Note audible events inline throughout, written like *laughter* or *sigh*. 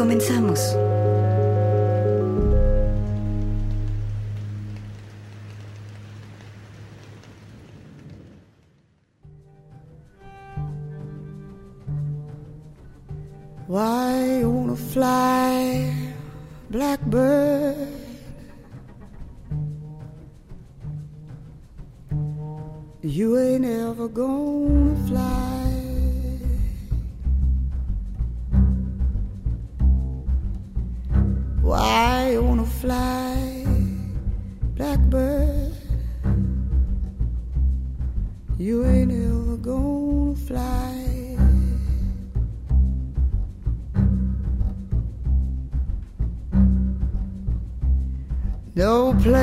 Comenzamos.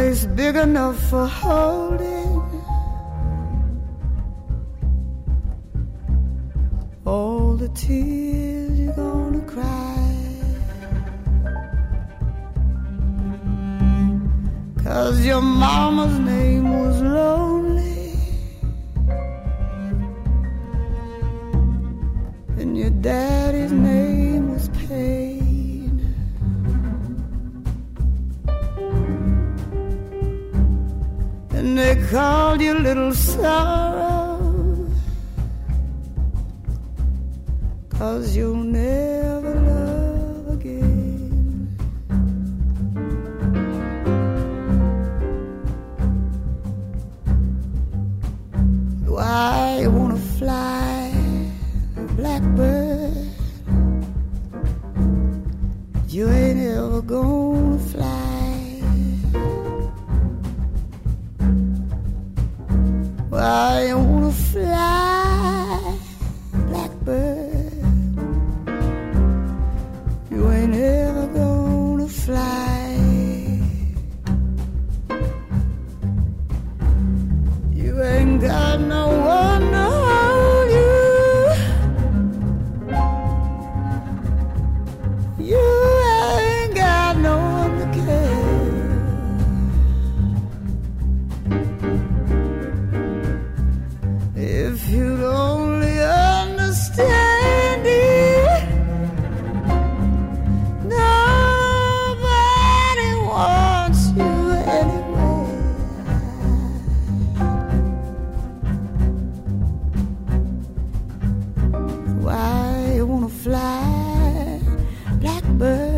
Place big enough for holding all the tears you're gonna cry. Cause your mama's name you blackbird?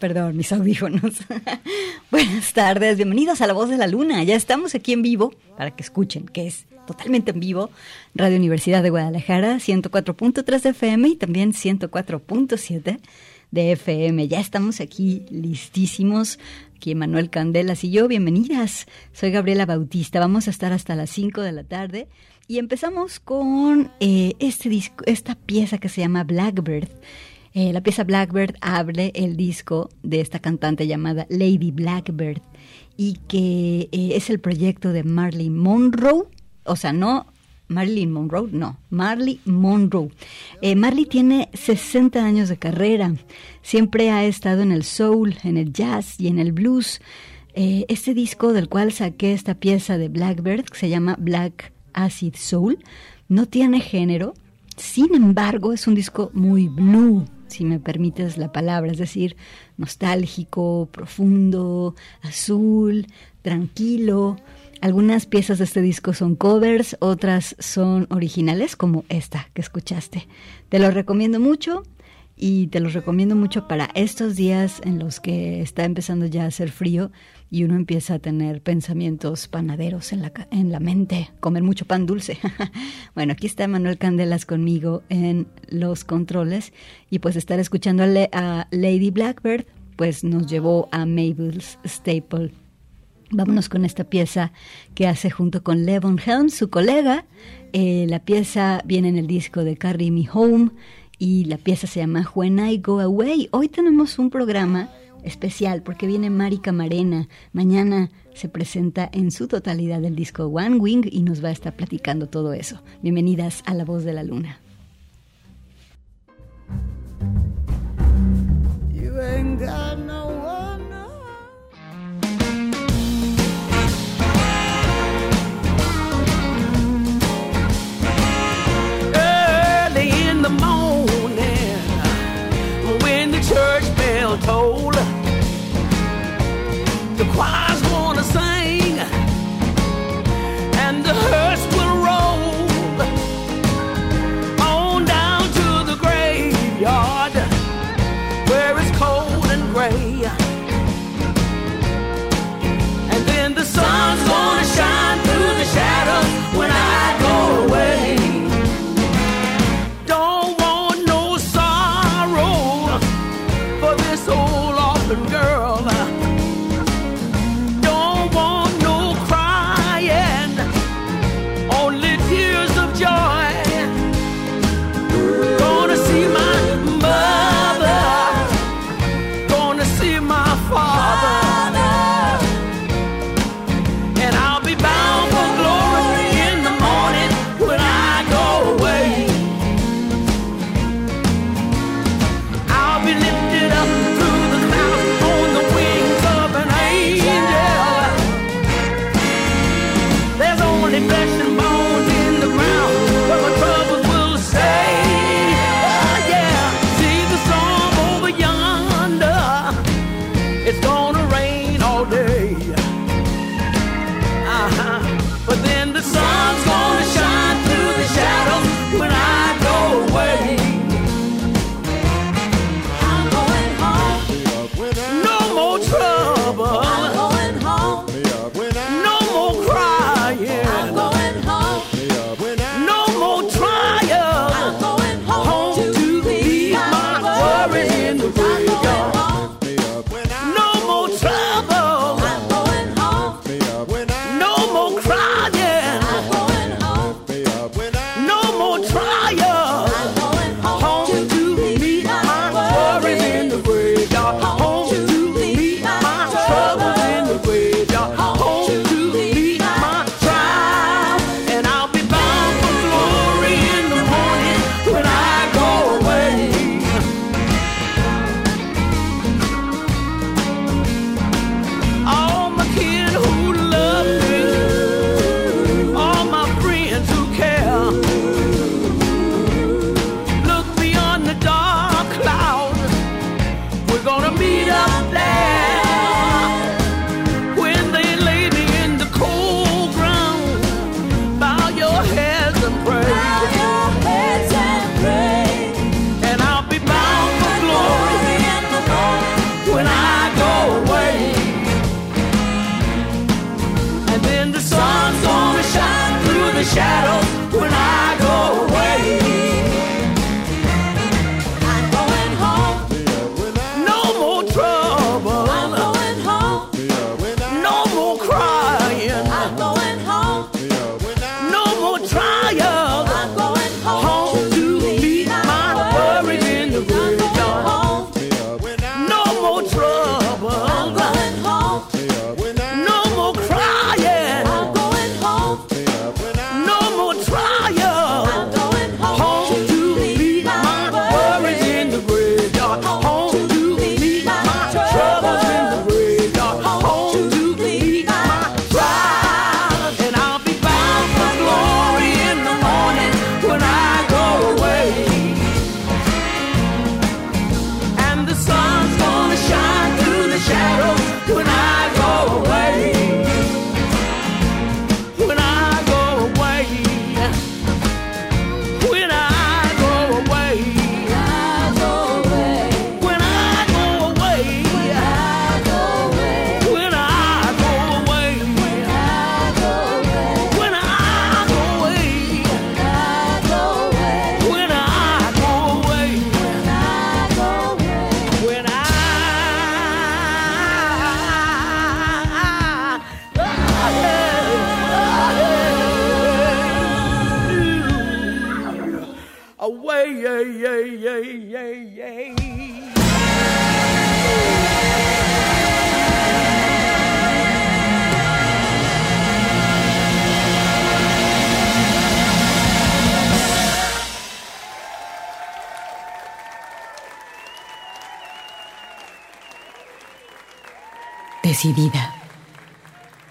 Perdón, mis audífonos. *laughs* Buenas tardes, bienvenidos a La Voz de la Luna. Ya estamos aquí en vivo para que escuchen, que es totalmente en vivo. Radio Universidad de Guadalajara, 104.3 de FM y también 104.7 de FM. Ya estamos aquí listísimos Aquí Manuel Candelas y yo, bienvenidas. Soy Gabriela Bautista. Vamos a estar hasta las 5 de la tarde y empezamos con eh, este disco, esta pieza que se llama Blackbird. Eh, la pieza Blackbird abre el disco de esta cantante llamada Lady Blackbird y que eh, es el proyecto de Marley Monroe, o sea, no Marilyn Monroe, no, Marley Monroe. Eh, Marley tiene 60 años de carrera, siempre ha estado en el soul, en el jazz y en el blues. Este disco del cual saqué esta pieza de Blackbird, que se llama Black Acid Soul, no tiene género, sin embargo es un disco muy blue, si me permites la palabra, es decir, nostálgico, profundo, azul, tranquilo. Algunas piezas de este disco son covers, otras son originales, como esta que escuchaste. Te lo recomiendo mucho y te los recomiendo mucho para estos días en los que está empezando ya a hacer frío y uno empieza a tener pensamientos panaderos en la, en la mente, comer mucho pan dulce. *laughs* bueno, aquí está Manuel Candelas conmigo en los controles y pues estar escuchando a, a Lady Blackbird pues nos llevó a Mabel's Staple Vámonos con esta pieza que hace junto con Levon Helm, su colega. Eh, la pieza viene en el disco de Carry Me Home y la pieza se llama When I Go Away. Hoy tenemos un programa especial porque viene Mari Camarena. Mañana se presenta en su totalidad el disco One Wing y nos va a estar platicando todo eso. Bienvenidas a La Voz de la Luna.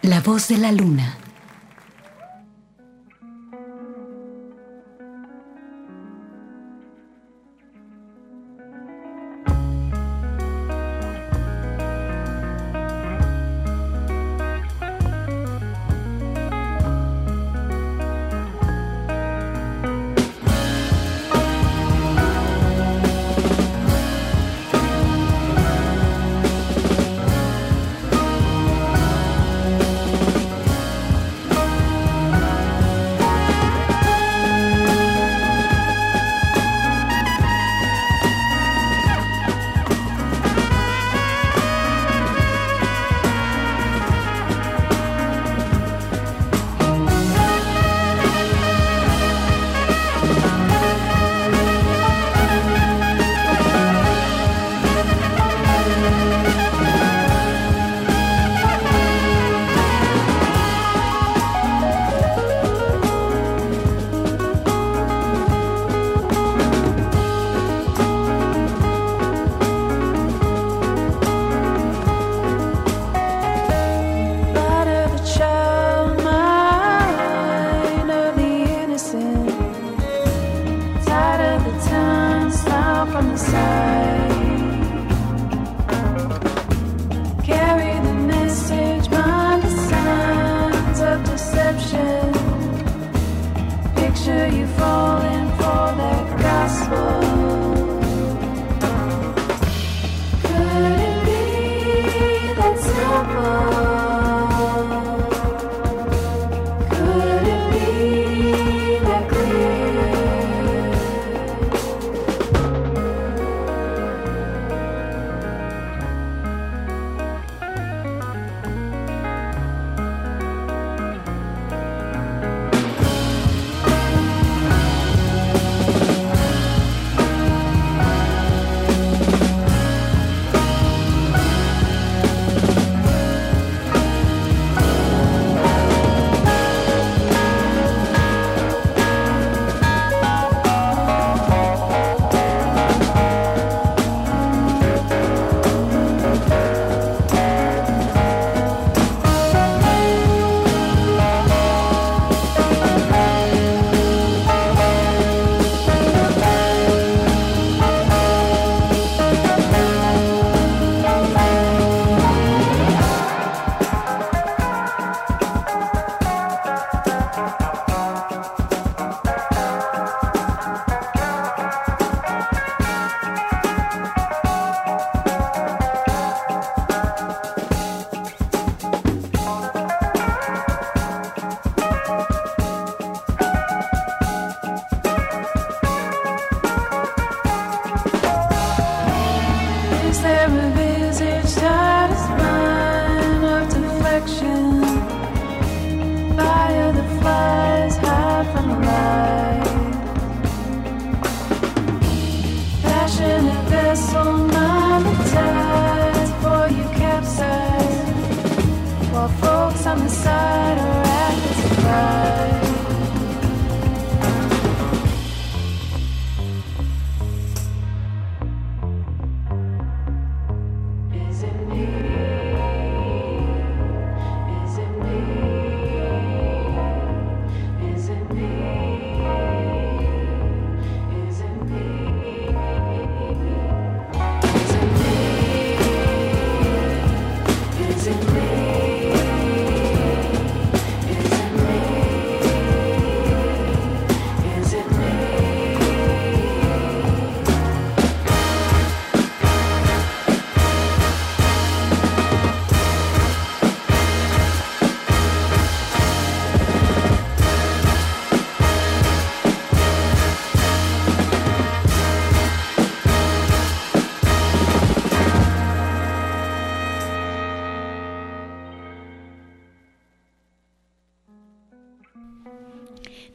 La voz de la luna.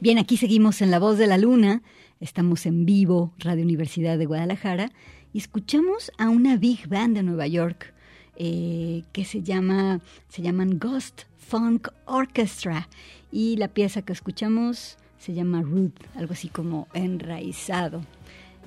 Bien, aquí seguimos en La Voz de la Luna. Estamos en vivo, Radio Universidad de Guadalajara, y escuchamos a una big band de Nueva York eh, que se llama, se llaman Ghost Funk Orchestra. Y la pieza que escuchamos se llama Root, algo así como enraizado.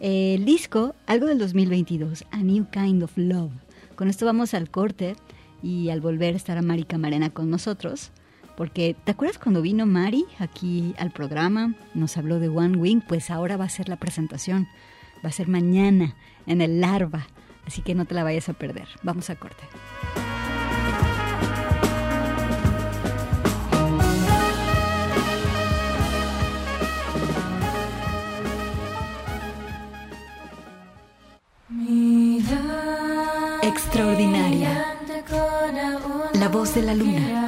El disco, algo del 2022, A New Kind of Love. Con esto vamos al corte y al volver estará Mari Camarena con nosotros. Porque, ¿te acuerdas cuando vino Mari aquí al programa? Nos habló de One Wing, pues ahora va a ser la presentación. Va a ser mañana en el Larva. Así que no te la vayas a perder. Vamos a corte. Extraordinaria. La voz de la luna.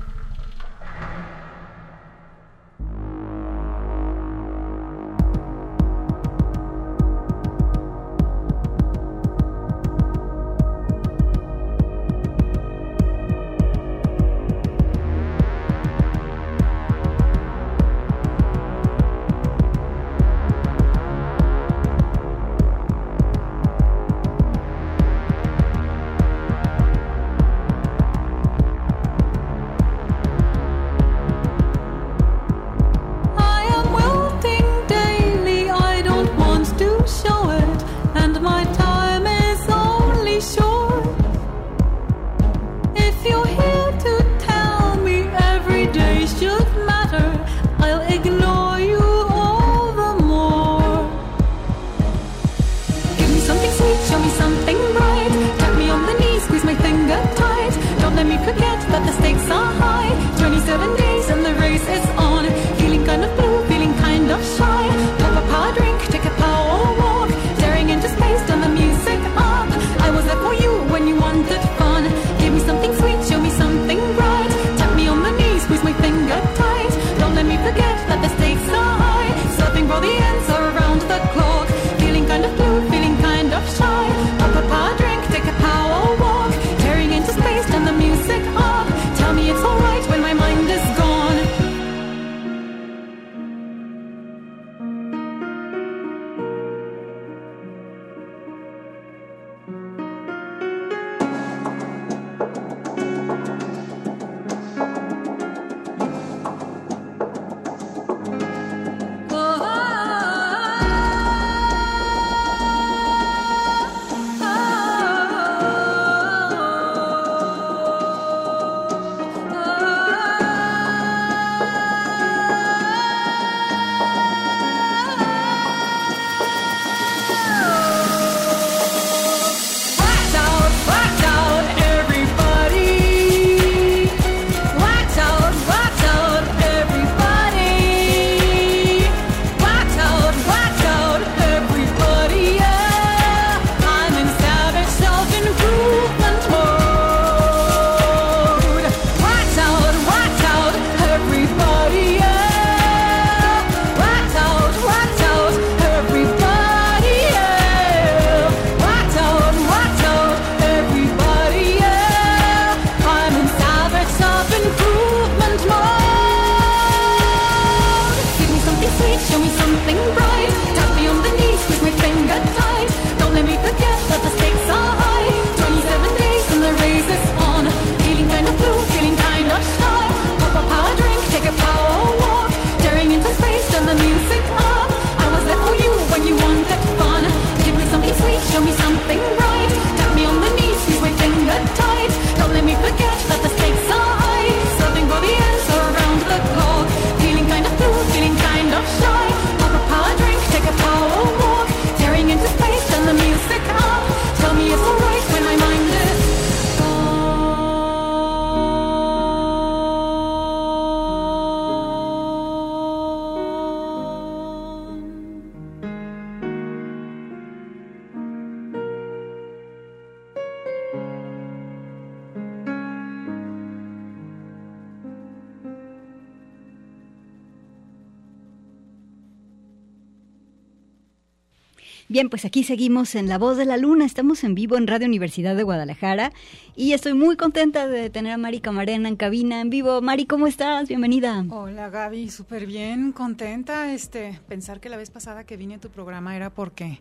Bien, pues aquí seguimos en La Voz de la Luna, estamos en vivo en Radio Universidad de Guadalajara y estoy muy contenta de tener a Mari Camarena en cabina en vivo. Mari, ¿cómo estás? Bienvenida. Hola Gaby, súper bien, contenta. Este, pensar que la vez pasada que vine a tu programa era porque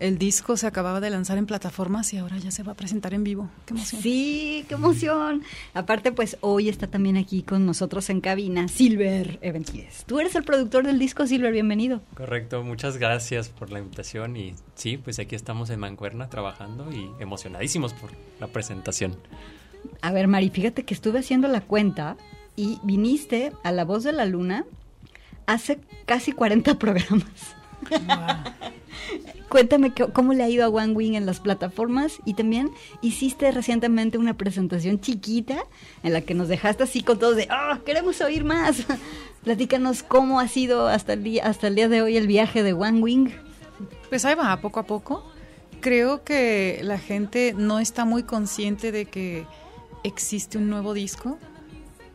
el disco se acababa de lanzar en plataformas y ahora ya se va a presentar en vivo. Qué emoción. Sí, qué emoción. Aparte, pues hoy está también aquí con nosotros en cabina Silver Eventides. Tú eres el productor del disco Silver, bienvenido. Correcto, muchas gracias por la invitación y sí, pues aquí estamos en Mancuerna trabajando y emocionadísimos por la presentación. A ver, Mari, fíjate que estuve haciendo la cuenta y viniste a La Voz de la Luna hace casi 40 programas. Cuéntame cómo le ha ido a One Wing en las plataformas y también hiciste recientemente una presentación chiquita en la que nos dejaste así con todos de ¡Oh, queremos oír más! *laughs* Platícanos cómo ha sido hasta el día, hasta el día de hoy el viaje de One Wing. Pues ahí va, poco a poco. Creo que la gente no está muy consciente de que existe un nuevo disco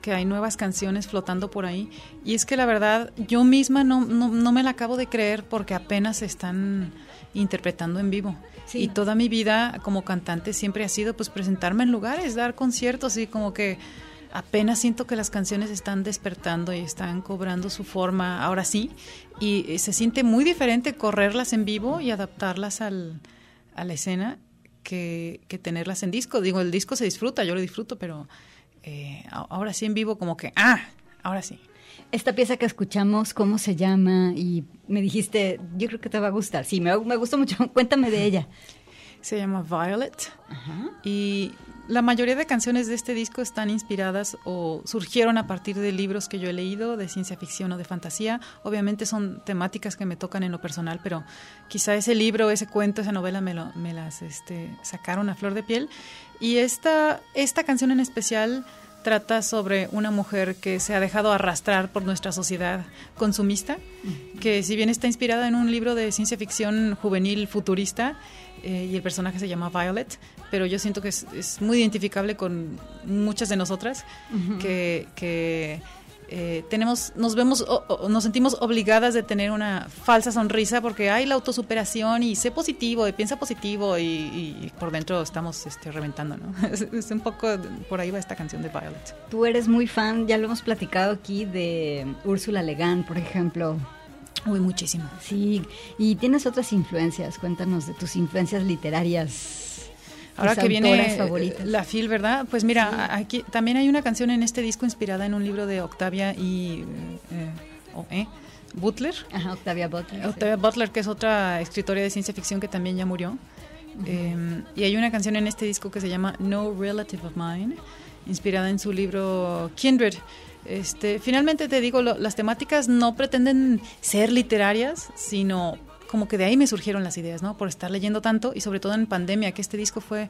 que hay nuevas canciones flotando por ahí. Y es que la verdad, yo misma no, no, me la acabo de creer porque apenas se están interpretando en vivo. Y toda mi vida como cantante siempre ha sido pues presentarme en lugares, dar conciertos y como que apenas siento que las canciones están despertando y están cobrando su forma ahora sí. Y se siente muy diferente correrlas en vivo y adaptarlas al, a la escena que, que tenerlas en disco. Digo, el disco se disfruta, yo lo disfruto, pero eh, ahora sí en vivo como que, ah, ahora sí. Esta pieza que escuchamos, ¿cómo se llama? Y me dijiste, yo creo que te va a gustar. Sí, me, me gustó mucho. *laughs* Cuéntame de ella. Se llama Violet. Y la mayoría de canciones de este disco están inspiradas o surgieron a partir de libros que yo he leído de ciencia ficción o de fantasía. Obviamente son temáticas que me tocan en lo personal, pero quizá ese libro, ese cuento, esa novela me, lo, me las este, sacaron a flor de piel. Y esta, esta canción en especial trata sobre una mujer que se ha dejado arrastrar por nuestra sociedad consumista, que si bien está inspirada en un libro de ciencia ficción juvenil futurista, eh, y el personaje se llama Violet, pero yo siento que es, es muy identificable con muchas de nosotras, que, que eh, tenemos, nos vemos, o, nos sentimos obligadas de tener una falsa sonrisa porque hay la autosuperación y sé positivo y piensa positivo y, por dentro estamos este, reventando, ¿no? *laughs* Es, un poco por ahí va esta canción de Violet. Tú eres muy fan, ya lo hemos platicado aquí de Úrsula Legán, por ejemplo. Uy, muchísimo. Sí, y tienes otras influencias, cuéntanos de tus influencias literarias Ahora que viene la Phil, ¿verdad? Pues mira, aquí también hay una canción en este disco inspirada en un libro de Octavia y eh, eh, Butler. Ajá, Octavia Butler. Octavia Butler, que es otra escritora de ciencia ficción que también ya murió. Em, y hay una canción en este disco que se llama No Relative of Mine, inspirada en su libro Kindred. Este, finalmente te digo, las temáticas no pretenden ser literarias, sino como que de ahí me surgieron las ideas, ¿no? Por estar leyendo tanto y sobre todo en pandemia, que este disco fue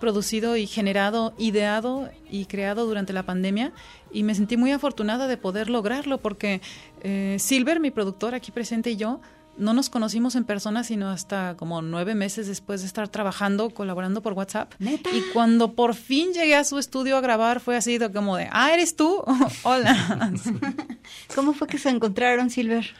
producido y generado, ideado y creado durante la pandemia y me sentí muy afortunada de poder lograrlo porque eh, Silver, mi productor aquí presente y yo, no nos conocimos en persona sino hasta como nueve meses después de estar trabajando, colaborando por WhatsApp. Y cuando por fin llegué a su estudio a grabar fue así como de, ah, ¿eres tú? *laughs* Hola. *laughs* ¿Cómo fue que se encontraron, Silver?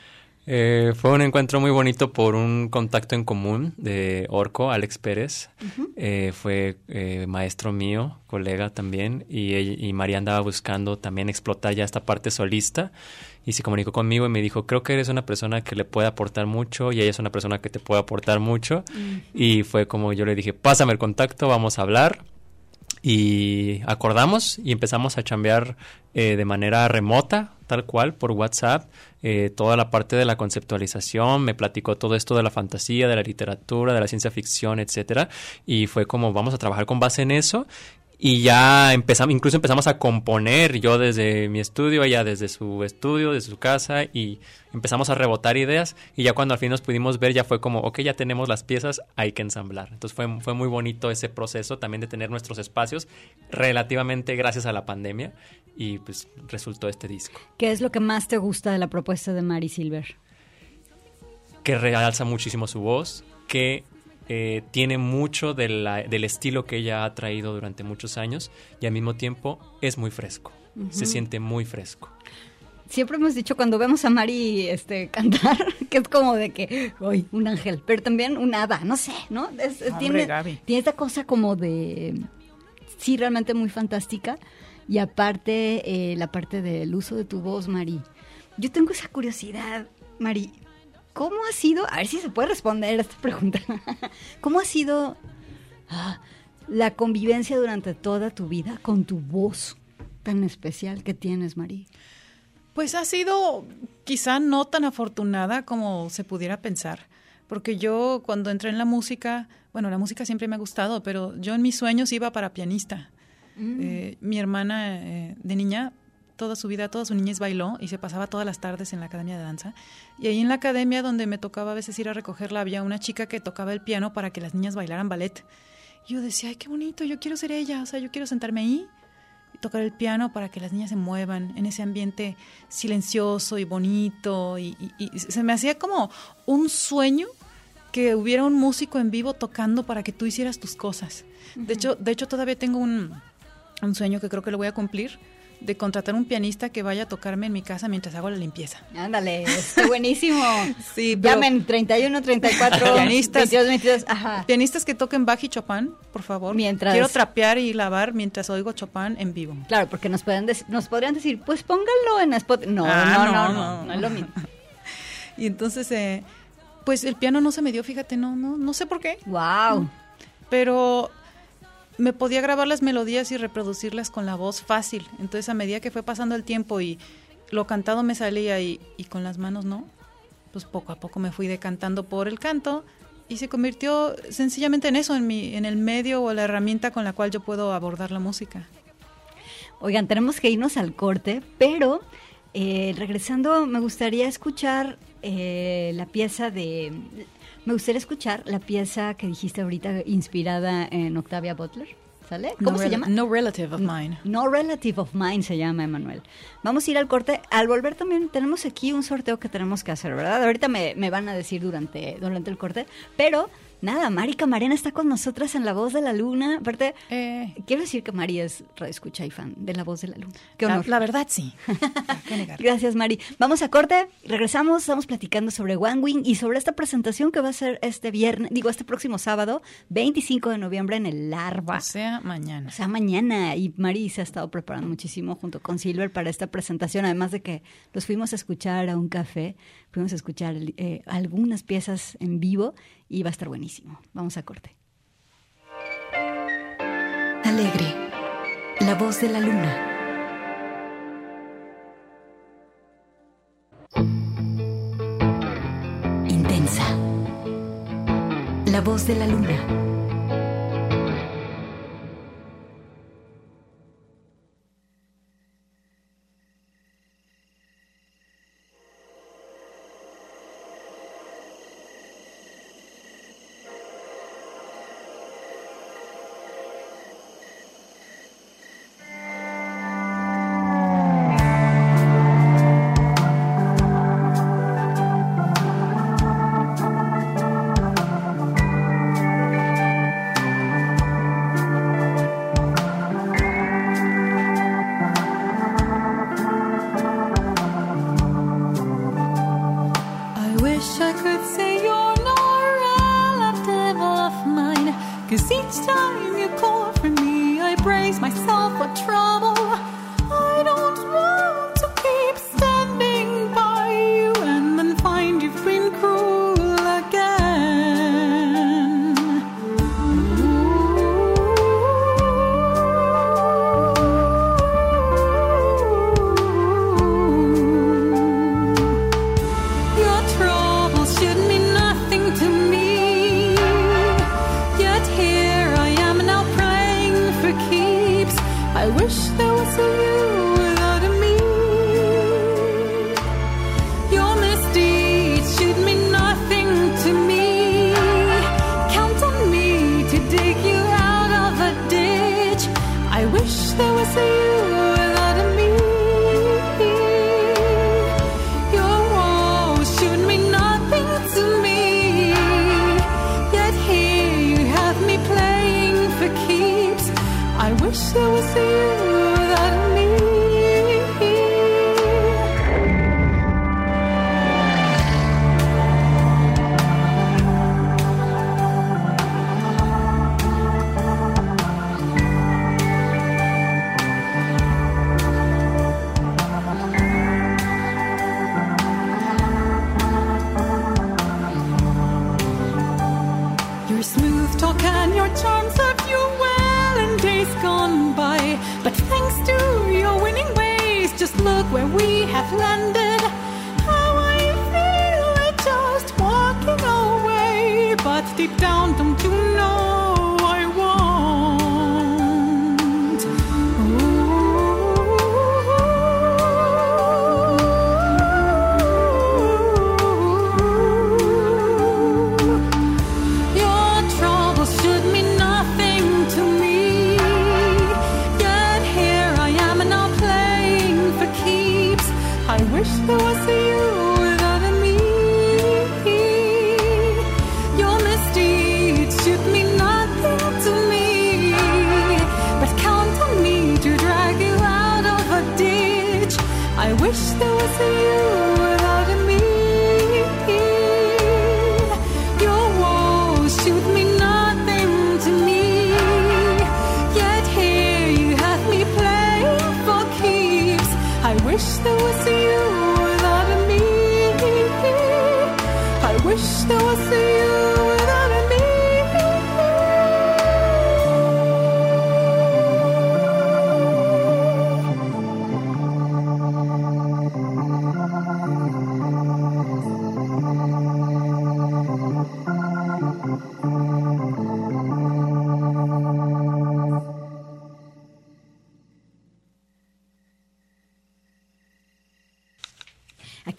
Eh, fue un encuentro muy bonito por un contacto en común de Orco, Alex Pérez. Eh, fue eh, maestro mío, colega también, y, y María andaba buscando también explotar ya esta parte solista. Y se comunicó conmigo y me dijo, creo que eres una persona que le puede aportar mucho y ella es una persona que te puede aportar mucho. Y fue como yo le dije, pásame el contacto, vamos a hablar y acordamos y empezamos a chambear eh, de manera remota, tal cual, por WhatsApp, eh, toda la parte de la conceptualización, me platicó todo esto de la fantasía, de la literatura, de la ciencia ficción, etcétera, y fue como vamos a trabajar con base en eso y ya empezamos, incluso empezamos a componer yo desde mi estudio, ella desde su estudio, desde su casa y empezamos a rebotar ideas y ya cuando al fin nos pudimos ver ya fue como, ok, ya tenemos las piezas, hay que ensamblar. Entonces fue, fue muy bonito ese proceso también de tener nuestros espacios relativamente gracias a la pandemia y pues resultó este disco. ¿Qué es lo que más te gusta de la propuesta de Mari Silver? Que realza muchísimo su voz, que eh, tiene mucho del estilo que ella ha traído durante muchos años y al mismo tiempo es muy fresco, se siente muy fresco. siempre hemos dicho cuando vemos a Mari este, *laughs* cantar, que es como de que, uy, un ángel, pero también un hada, no sé, ¿no? Es- es- Hombre, tiene, tiene esta cosa como de, sí, realmente muy fantástica. Y aparte, eh, la parte del uso de tu voz, Mari. Yo tengo esa curiosidad, Mari. ¿Cómo ha sido? A ver si se puede responder esta pregunta. *laughs* ¿Cómo ha sido ah, la convivencia durante toda tu vida con tu voz tan especial que tienes, Mari? Pues ha sido quizá no tan afortunada como se pudiera pensar, porque yo cuando entré en la música, bueno, la música siempre me ha gustado, pero yo en mis sueños iba para pianista. Eh, mi hermana eh, de niña, toda su vida, toda su niñez bailó y se pasaba todas las tardes en la academia de danza. Y ahí en la academia donde me tocaba a veces ir a recogerla, había una chica que tocaba el piano para que las niñas bailaran ballet. Y yo decía, ay, qué bonito, yo quiero ser ella, o sea, yo quiero sentarme ahí y tocar el piano para que las niñas se muevan en ese ambiente silencioso y bonito. Y, y- y se me hacía como un sueño que hubiera un músico en vivo tocando para que tú hicieras tus cosas. De hecho, de hecho todavía tengo un, un sueño que creo que lo voy a cumplir de contratar un pianista que vaya a tocarme en mi casa mientras hago la limpieza. Ándale, está *laughs* buenísimo. Sí, pero- Llamen 31, 34, *laughs* Pianistas. 22, 22. Ajá. Pianistas que toquen Bach y Chopin, por favor. Mientras- Quiero trapear y lavar mientras oigo Chopin en vivo. Claro, porque nos pueden nos podrían decir, pues pónganlo en Spotify. No, Ah, no, no, no, no, no. no es lo mismo. *laughs* Y entonces, eh, pues el piano no se me dio, fíjate, no, no, no sé por qué. Wow. pero me podía grabar las melodías y reproducirlas con la voz fácil. Entonces, a medida que fue pasando el tiempo y lo cantado me salía y, y con las manos no, pues poco a poco me fui decantando por el canto y se convirtió sencillamente en eso, en, mi, en el medio o la herramienta con la cual yo puedo abordar la música. Oigan, tenemos que irnos al corte, pero eh, regresando me gustaría escuchar eh, la pieza de... Me gustaría escuchar la pieza que dijiste ahorita inspirada en Octavia Butler. ¿Sale? ¿Cómo no se llama? No Relative of Mine. No Relative of Mine se llama, Emanuel. Vamos a ir al corte. Al volver también tenemos aquí un sorteo que tenemos que hacer, ¿verdad? Ahorita me, me van a decir durante, durante el corte. Pero, nada, Mari Camarena está con nosotras en La Voz de la Luna. Aparte, Eh, quiero decir que Mari es escucha y fan de La Voz de la Luna. Qué honor. la verdad, sí. *laughs* Gracias, Mari. Vamos a corte, regresamos, estamos platicando sobre One Wing y sobre esta presentación que va a ser este viernes, digo, este próximo sábado, 25 de noviembre en el Larva. O sea, mañana. O sea, mañana. Y Mari se ha estado preparando muchísimo junto con Silver para esta presentación. Además de que los fuimos a escuchar a un café, fuimos a escuchar eh, algunas piezas en vivo y va a estar buenísimo. Vamos a corte. Alegre, la voz de la luna. Intensa, la voz de la luna.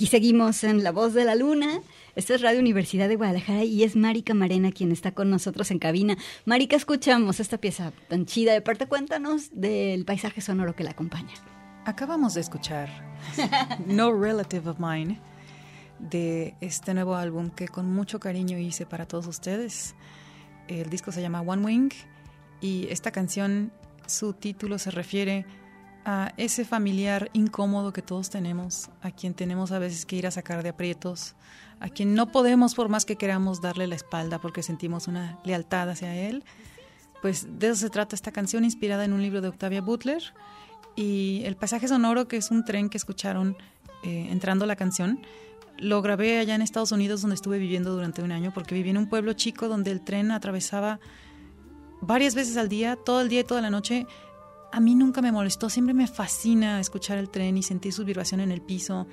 Aquí seguimos en La Voz de la Luna. Esto es Radio Universidad de Guadalajara y es Marica Marena quien está con nosotros en cabina. Marica, escuchamos esta pieza tan chida. De parte, cuéntanos del paisaje sonoro que la acompaña. Acabamos de escuchar *laughs* No Relative of Mine de este nuevo álbum que con mucho cariño hice para todos ustedes. El disco se llama One Wing y esta canción, su título se refiere a ese familiar incómodo que todos tenemos, a quien tenemos a veces que ir a sacar de aprietos, a quien no podemos por más que queramos darle la espalda porque sentimos una lealtad hacia él. Pues de eso se trata esta canción inspirada en un libro de Octavia Butler y el pasaje sonoro que es un tren que escucharon eh, entrando la canción lo grabé allá en Estados Unidos donde estuve viviendo durante un año porque viví en un pueblo chico donde el tren atravesaba varias veces al día, todo el día y toda la noche. A mí nunca me molestó, siempre me fascina escuchar el tren y sentir su vibración en el piso.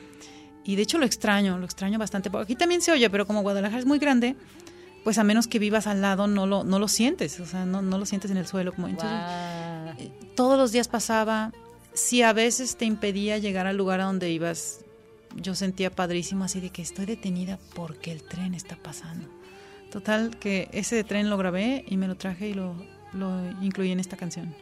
Y de hecho lo extraño, lo extraño bastante. Porque aquí también se oye, pero como Guadalajara es muy grande, pues a menos que vivas al lado no lo, no lo sientes, o sea, no, no lo sientes en el suelo. Como, entonces, eh, todos los días pasaba, si a veces te impedía llegar al lugar a donde ibas, yo sentía padrísimo así de que estoy detenida porque el tren está pasando. Total, que ese tren lo grabé y me lo traje y lo, lo incluí en esta canción.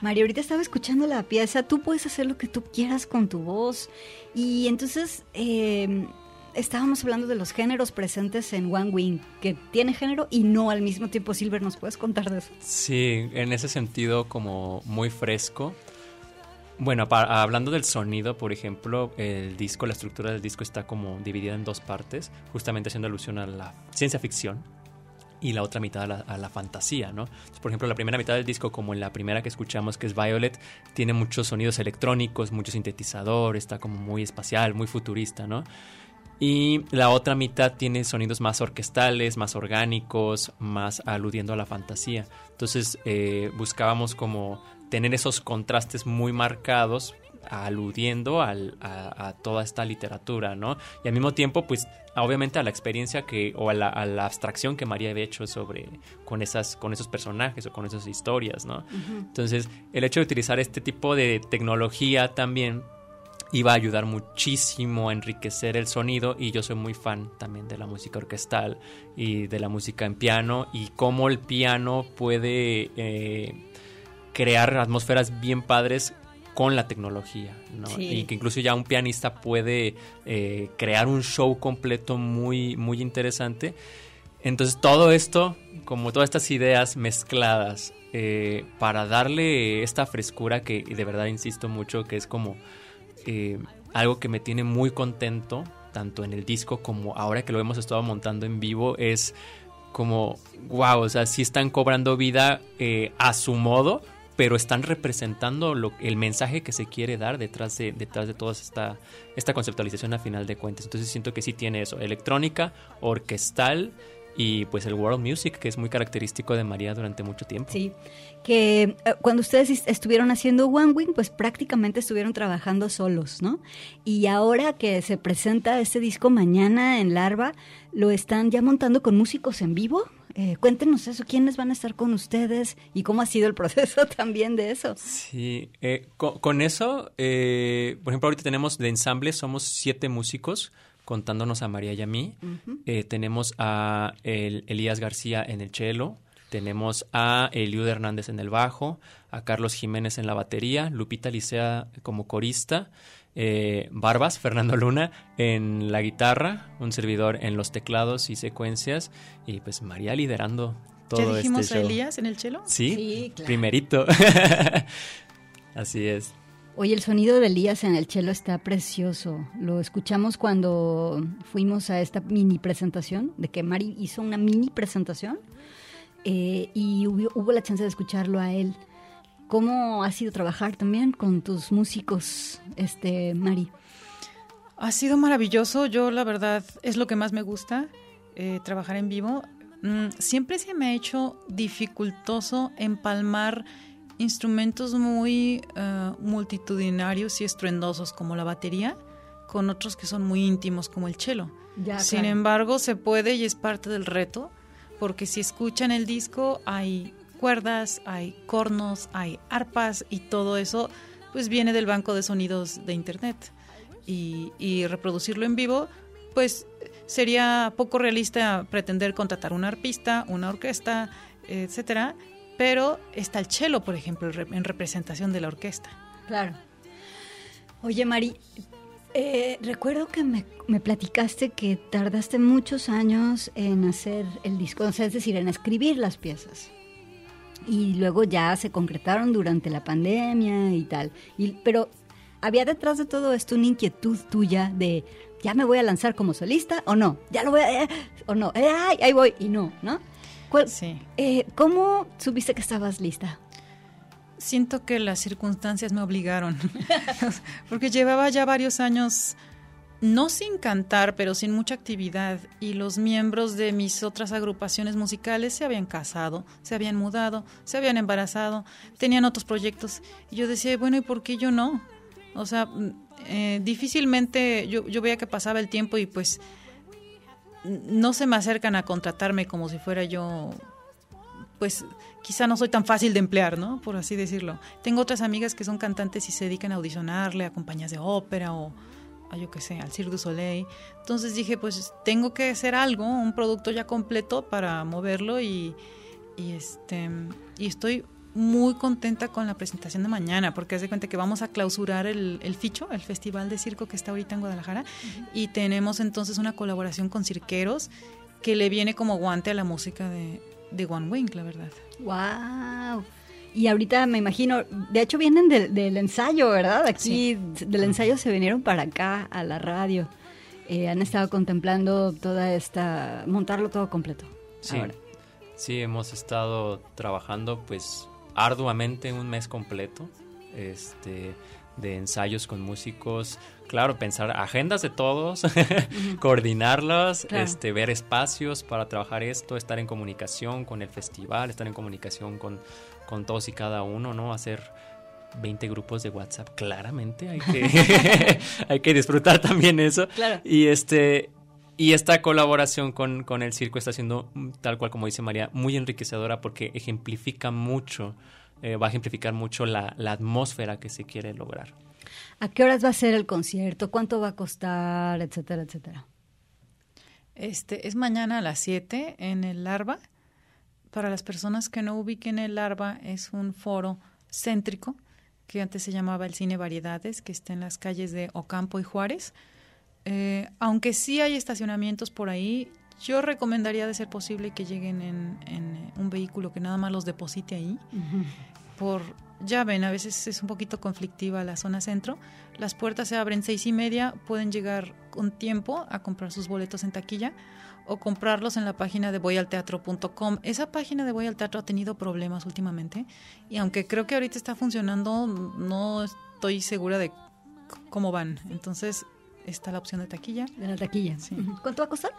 María, ahorita estaba escuchando la pieza, tú puedes hacer lo que tú quieras con tu voz. Y entonces eh, estábamos hablando de los géneros presentes en One Wing, que tiene género y no al mismo tiempo. Silver, ¿nos puedes contar de eso? Sí, en ese sentido como muy fresco. Bueno, hablando del sonido, por ejemplo, el disco, la estructura del disco está como dividida en dos partes, justamente haciendo alusión a la ciencia ficción y la otra mitad a la, fantasía, ¿no? Por ejemplo, la primera mitad del disco, como en la primera que escuchamos, que es Violet, tiene muchos sonidos electrónicos, mucho sintetizador, está como muy espacial, muy futurista, ¿no? Y la otra mitad tiene sonidos más orquestales, más orgánicos, más aludiendo a la fantasía. Entonces eh, buscábamos como tener esos contrastes muy marcados aludiendo al- a, a toda esta literatura, ¿no? Y al mismo tiempo, pues, obviamente a la experiencia que, o a la, a la abstracción que María había hecho sobre, con, esas, con esos personajes o con esas historias, ¿no? Entonces, el hecho de utilizar este tipo de tecnología también iba a ayudar muchísimo a enriquecer el sonido y yo soy muy fan también de la música orquestal y de la música en piano y cómo el piano puede eh, crear atmósferas bien padres con la tecnología, ¿no? Sí. Y que incluso ya un pianista puede eh, crear un show completo muy, muy interesante. Entonces todo esto, como todas estas ideas mezcladas, eh, para darle esta frescura que de verdad insisto mucho que es como eh, algo que me tiene muy contento, tanto en el disco como ahora que lo hemos estado montando en vivo, es como, wow, o sea, sí están cobrando vida a su modo, pero están representando lo, el mensaje que se quiere dar detrás de, detrás de toda esta, esta conceptualización a final de cuentas. Entonces siento que sí tiene eso, electrónica, orquestal y pues el world music, que es muy característico de María durante mucho tiempo. Sí, que eh, cuando ustedes est- estuvieron haciendo One Wing, pues prácticamente estuvieron trabajando solos, ¿no? Y ahora que se presenta este disco mañana en Larva, lo están ya montando con músicos en vivo. Eh, cuéntenos eso, quiénes van a estar con ustedes y cómo ha sido el *laughs* proceso también de eso. Sí, eh, co- con, eso, eh, por ejemplo, ahorita tenemos de ensamble, somos siete músicos, contándonos a María y a mí. Eh, tenemos a el- Elías García en el cello, tenemos a Eliud Hernández en el bajo, a Carlos Jiménez en la batería, Lupita Licea como corista, eh, Barbas, *laughs* Fernando Luna en la guitarra, un servidor en los teclados y secuencias, y pues María liderando todo ¿Ya dijimos este a. Elías en el chelo? Sí, Sí, claro. primerito. *laughs* Así es. Oye, el sonido de Elías en el cello está precioso. Lo escuchamos cuando fuimos a esta mini presentación, de que Mari hizo una mini presentación eh, y hubo, hubo la chance de escucharlo a él. ¿Cómo ha sido trabajar también con tus músicos, este Mari? Ha sido maravilloso. Yo, la verdad, es lo que más me gusta, eh, trabajar en vivo. Mm, siempre se me ha hecho dificultoso empalmar instrumentos muy eh, multitudinarios y estruendosos como la batería con otros que son muy íntimos como el cello. Ya, Sin claro. embargo, se puede y es parte del reto, porque si escuchan el disco hay cuerdas, hay cornos, hay arpas y todo eso pues viene del banco de sonidos de internet. Y, reproducirlo en vivo, pues sería poco realista pretender contratar un arpista, una orquesta, etcétera, pero está el cello, por ejemplo, en representación de la orquesta. Claro. Oye, Mari, eh, recuerdo que me, me platicaste que tardaste muchos años en hacer el disco, o sea, es decir, en escribir las piezas. Y luego ya se concretaron durante la pandemia y tal. Y, pero había detrás de todo esto una inquietud tuya de, ¿ya me voy a lanzar como solista o no? ¿Ya lo voy a...? eh, o no? Eh, ay, ahí voy y no, ¿no? ¿Cuál- Sí. eh, ¿Cómo supiste que estabas lista? Siento que las circunstancias me obligaron, *laughs* porque llevaba ya varios años, no sin cantar, pero sin mucha actividad, y los miembros de mis otras agrupaciones musicales se habían casado, se habían mudado, se habían embarazado, tenían otros proyectos, y yo decía, bueno, ¿y por qué yo no? O sea, mm, eh, difícilmente yo, yo veía que pasaba el tiempo y pues no se me acercan a contratarme como si fuera yo pues quizá no soy tan fácil de emplear, ¿no? Por así decirlo. Tengo otras amigas que son cantantes y se dedican a audicionarle a compañías de ópera o a yo qué sé, al Cirque du Soleil. Entonces dije, pues tengo que hacer algo, un producto ya completo para moverlo y, y este y estoy muy contenta con la presentación de mañana, porque haz de cuenta que vamos a clausurar el, el Ficho, el festival de circo que está ahorita en Guadalajara, y tenemos entonces una colaboración con cirqueros que le viene como guante a la música de, de One Wing, la verdad. Wow. Y ahorita me imagino, de hecho vienen del, del ensayo, ¿verdad? Aquí del ensayo se vinieron para acá a la radio. Eh, han estado contemplando toda esta, montarlo todo completo. Sí, ahora. sí, hemos estado trabajando pues arduamente un mes completo, este, de ensayos con músicos, claro, pensar agendas de todos, *laughs* coordinarlas, Claro. este, ver espacios para trabajar esto, estar en comunicación con el festival, estar en comunicación con, con todos y cada uno, ¿no? Hacer 20 grupos de WhatsApp, claramente hay que, *laughs* hay que disfrutar también eso. Claro. Y este y esta colaboración con, con el circo está siendo, mm, tal cual como dice María, muy enriquecedora porque ejemplifica mucho, eh, va a ejemplificar mucho la, la atmósfera que se quiere lograr. ¿A qué horas va a ser el concierto? ¿Cuánto va a costar? Etcétera, etcétera. Este es mañana a las 7 en el Larva. Para las personas que no ubiquen el Larva, es un foro céntrico que antes se llamaba el Cine Variedades, que está en las calles de Ocampo y Juárez. Eh, aunque sí hay estacionamientos por ahí, yo recomendaría de ser posible que lleguen en, en un vehículo que nada más los deposite ahí. Por, ya ven, a veces es un poquito conflictiva la zona centro. Las puertas se abren seis y media, pueden llegar con tiempo a comprar sus boletos en taquilla o comprarlos en la página de voyalteatro.com. Esa página de Voy al Teatro ha tenido problemas últimamente y aunque creo que ahorita está funcionando, no estoy segura de cómo van. Entonces está la opción de taquilla. De la taquilla. Sí. ¿Cuánto va a costar?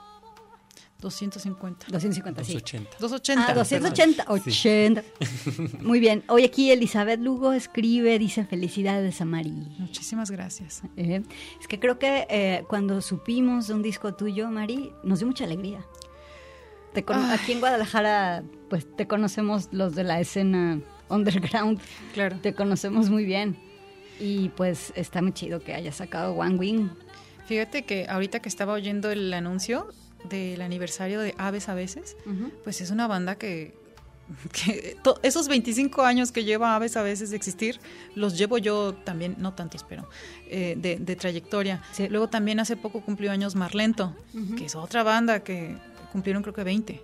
250. 250, sí. 280. 280. Ah, 280, 80. Muy bien. Hoy aquí Elizabeth Lugo escribe, dice felicidades a Mari. Muchísimas gracias. Eh, es que creo que eh, cuando supimos de un disco tuyo, Mari, nos dio mucha alegría. Te aquí en Guadalajara, pues te conocemos los de la escena underground. Claro. Te conocemos muy bien. Y pues está muy chido que hayas sacado One Wing. Fíjate que ahorita que estaba oyendo el anuncio del aniversario de Aves a veces, pues es una banda que, *laughs* esos 25 años que lleva Aves a veces de existir, los llevo yo también, no tantos, pero eh, de, de trayectoria. Sí. Luego también hace poco cumplió años Marlento, que es otra banda que cumplieron creo que 20.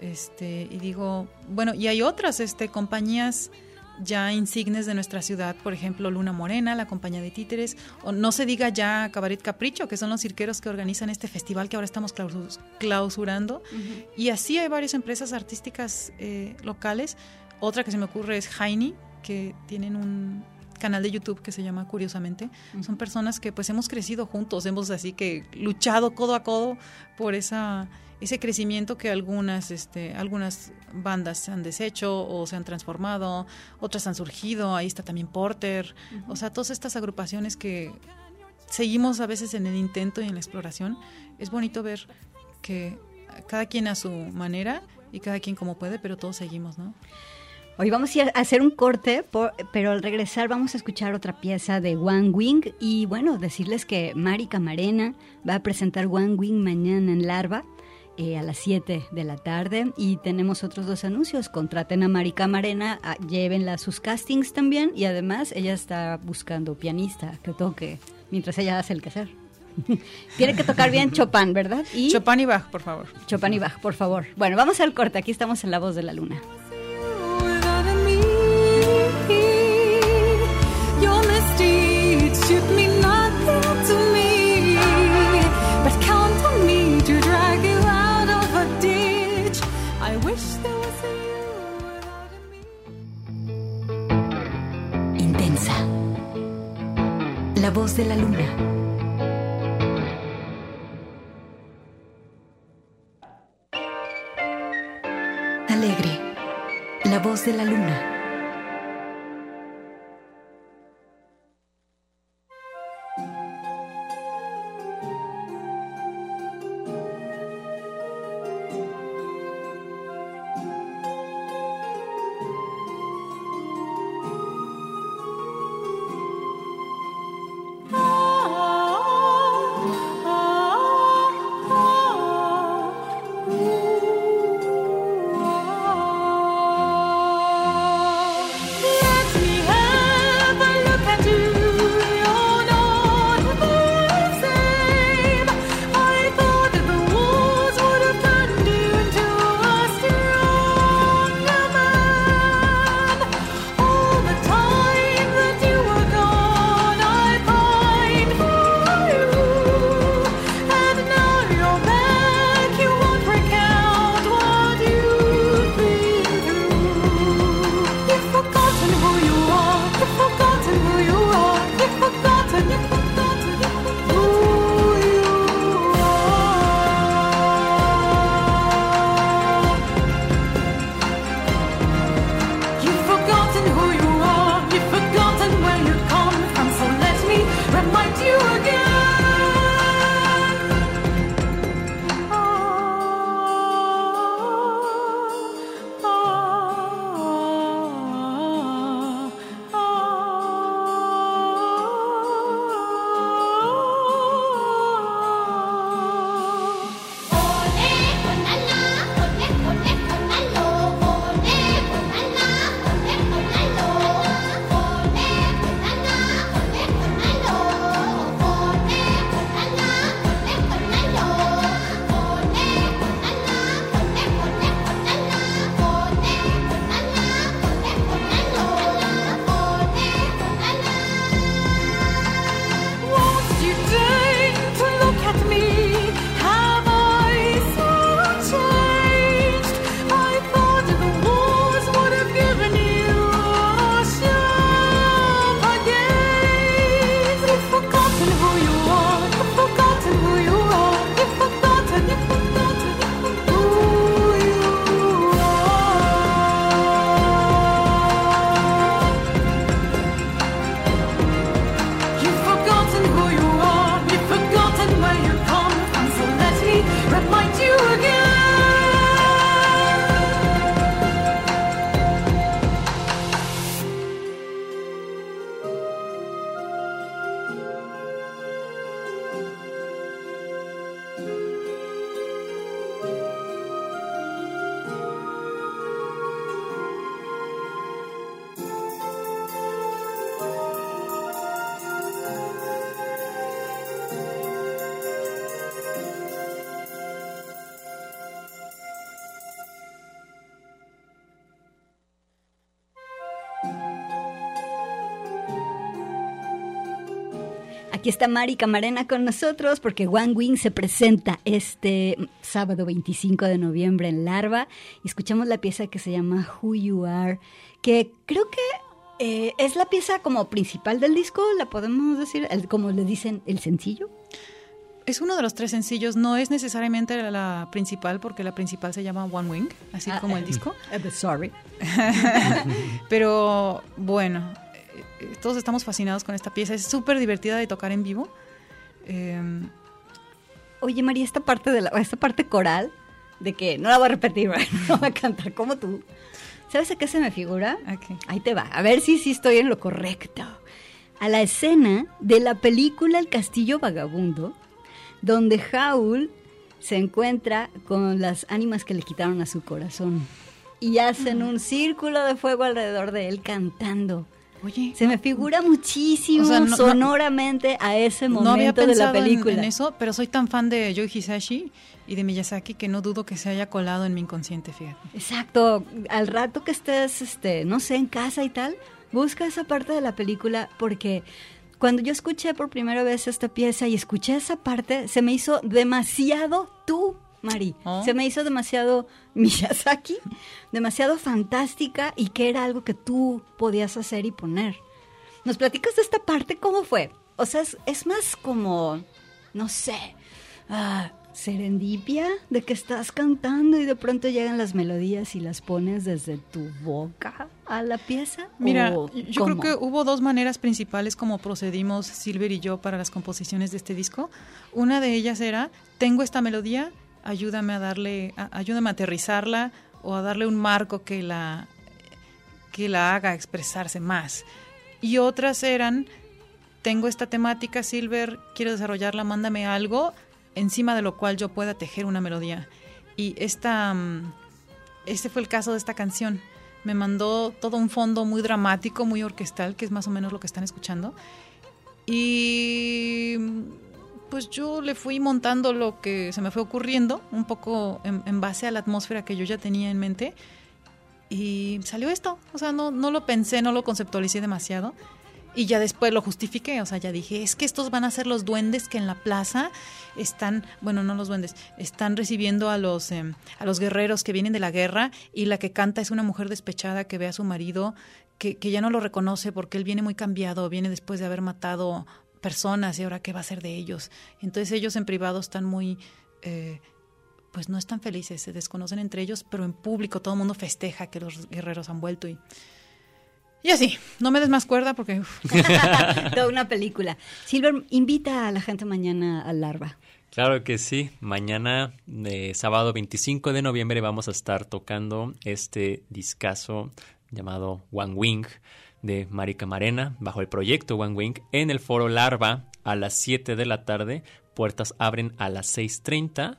Este, y digo, bueno, y hay otras este, compañías ya insignes de nuestra ciudad, por ejemplo, Luna Morena, la compañía de títeres, o no se diga ya Cabaret Capricho, que son los cirqueros que organizan este festival que ahora estamos clausu- clausurando. Y así hay varias empresas artísticas eh, locales. Otra que se me ocurre es Jaini, que tienen un canal de YouTube que se llama Curiosamente. Son personas que pues hemos crecido juntos, hemos así que luchado codo a codo por esa ese crecimiento que algunas este algunas bandas se han deshecho o se han transformado, otras han surgido, ahí está también Porter, o sea, todas estas agrupaciones que seguimos a veces en el intento y en la exploración, es bonito ver que cada quien a su manera y cada quien como puede, pero todos seguimos, ¿no? Hoy vamos a ir a hacer un corte, por- pero al regresar vamos a escuchar otra pieza de One Wing y bueno, decirles que Mari Camarena va a presentar One Wing mañana en Larva eh, a las 7 de la tarde y tenemos otros dos anuncios. Contraten a Mari Camarena, a- llévenla a sus castings también y además ella está buscando pianista que toque mientras ella hace el quehacer. *laughs* Tiene que tocar bien Chopin, ¿verdad? Y Chopin y Bach, por favor. Chopin y Bach, por favor. Bueno, vamos al corte. Aquí estamos en La Voz de la Luna. me. But count on me to drag you out Intensa. La voz de la luna. Alegre. La voz de la luna. Aquí está Mari Camarena con nosotros porque One Wing se presenta este sábado 25 de noviembre en Larva y escuchamos la pieza que se llama Who You Are, que creo que eh, es la pieza como principal del disco, la podemos decir, el- como le dicen, el sencillo. Es uno de los tres sencillos, no es necesariamente la principal, porque la principal se llama One Wing, así Ah, como el eh, disco. eh, sorry. *laughs* Pero bueno, todos estamos fascinados con esta pieza. Es súper divertida de tocar en vivo. Eh, Oye, María, esta parte de la, esta parte coral, de que no la voy a repetir, ¿verdad? *laughs* no voy a cantar como tú. ¿Sabes a qué se me figura? Ahí te va, a ver si sí estoy en lo correcto. A la escena de la película El Castillo Vagabundo, donde Howl se encuentra con las ánimas que le quitaron a su corazón y hacen un círculo de fuego alrededor de él cantando. Oye, Se me figura muchísimo O sea, no- no- sonoramente a ese no había momento de la pensado en- película. En, eso, pero soy tan fan de Joe Hisashi y de Miyazaki que no dudo que se haya colado en mi inconsciente, fíjate. Exacto, al rato que estés, este, no sé, en casa y tal, busca esa parte de la película porque cuando yo escuché por primera vez esta pieza y escuché esa parte, se me hizo demasiado tú, Mari. Oh. Se me hizo demasiado *laughs* Miyazaki, demasiado fantástica y que era algo que tú podías hacer y poner. ¿Nos platicas de esta parte? ¿Cómo fue? O sea, es, es más como, no sé, ah, serendipia de que estás cantando y de pronto llegan las melodías y las pones desde tu boca a la pieza. Mira, ¿O yo creo que hubo dos maneras principales como procedimos Silver y yo para las composiciones de este disco. Una de ellas era, tengo esta melodía, ayúdame a darle, a- ayúdame a aterrizarla o a darle un marco que la, que la haga expresarse más. Y otras eran, tengo esta temática, Silver, quiero desarrollarla, mándame algo encima de lo cual yo pueda tejer una melodía. Y esta, mm, este fue el caso de esta canción. Me mandó todo un fondo muy dramático, muy orquestal, que es más o menos lo que están escuchando. Y pues yo le fui montando lo que se me fue ocurriendo, un poco en, en base a la atmósfera que yo ya tenía en mente. Y salió esto. O sea, no, no lo pensé, no lo conceptualicé demasiado. Y ya después lo justifiqué, o sea, ya dije, es que estos van a ser los duendes que en la plaza están, bueno, no los duendes, están recibiendo a los, em, a los guerreros que vienen de la guerra y la que canta es una mujer despechada que ve a su marido que, que ya no lo reconoce porque él viene muy cambiado, viene después de haber matado personas y ahora qué va a ser de ellos. Entonces ellos en privado están muy... eh, pues no están felices, se desconocen entre ellos, pero en público todo el mundo festeja que los guerreros han vuelto y... Y así, no me des más cuerda porque... *laughs* *laughs* Toda una película. Silver, invita a la gente mañana al Larva. Claro que sí. Mañana, eh, sábado 25 de noviembre, vamos a estar tocando este discazo llamado One Wing de Marika Marena bajo el proyecto One Wing en el foro Larva a las 7 de la tarde. Puertas abren a las 6.30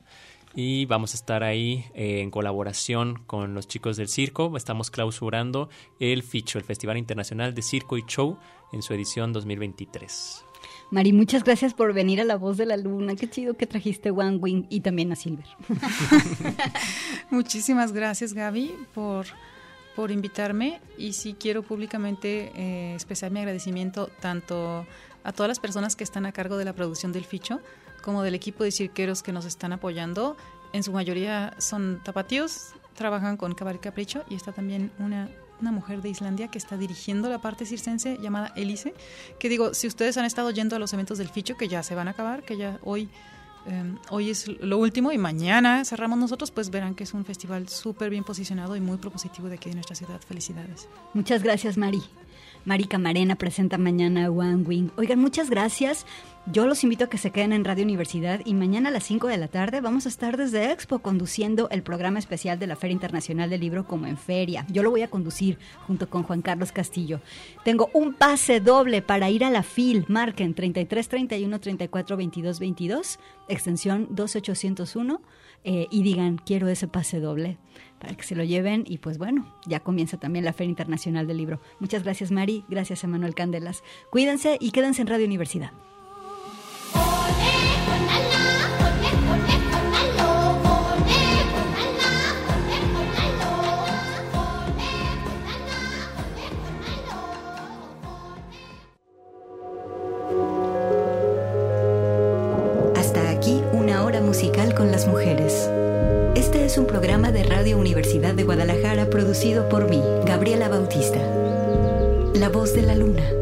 y vamos a estar ahí eh, en colaboración con los chicos del circo. Estamos clausurando el FICHO, el Festival Internacional de Circo y Show, en su edición 2023. Mari, muchas gracias por venir a La Voz de la Luna. Qué chido que trajiste One Wing y también a Silver. *laughs* Muchísimas gracias Gaby por, por invitarme y sí quiero públicamente eh, expresar mi agradecimiento tanto a todas las personas que están a cargo de la producción del ficho como del equipo de cirqueros que nos están apoyando. En su mayoría son tapatíos, trabajan con Cabaret Capricho y está también una, una mujer de Islandia que está dirigiendo la parte circense llamada Elise. Que digo, si ustedes han estado yendo a los eventos del ficho que ya se van a acabar, que ya hoy eh, hoy es lo último y mañana cerramos nosotros, pues verán que es un festival súper bien posicionado y muy propositivo de aquí de nuestra ciudad. Felicidades. Muchas gracias, Mari. Mari Camarena presenta mañana One Wing. Oigan, muchas gracias. Yo los invito a que se queden en Radio Universidad y mañana a las 5 de la tarde vamos a estar desde Expo conduciendo el programa especial de la Feria Internacional del Libro como en feria. Yo lo voy a conducir junto con Juan Carlos Castillo. Tengo un pase doble para ir a la FIL. Marquen 33 31 34 22 22, extensión 2801 eh, y digan quiero ese pase doble para que se lo lleven y pues bueno, ya comienza también la Feria Internacional del Libro. Muchas gracias Mari, gracias Emanuel Candelas. Cuídense y quédense en Radio Universidad. musical con las mujeres. Este es un programa de Universidad de Guadalajara producido por mí, Gabriela Bautista. La voz de la luna.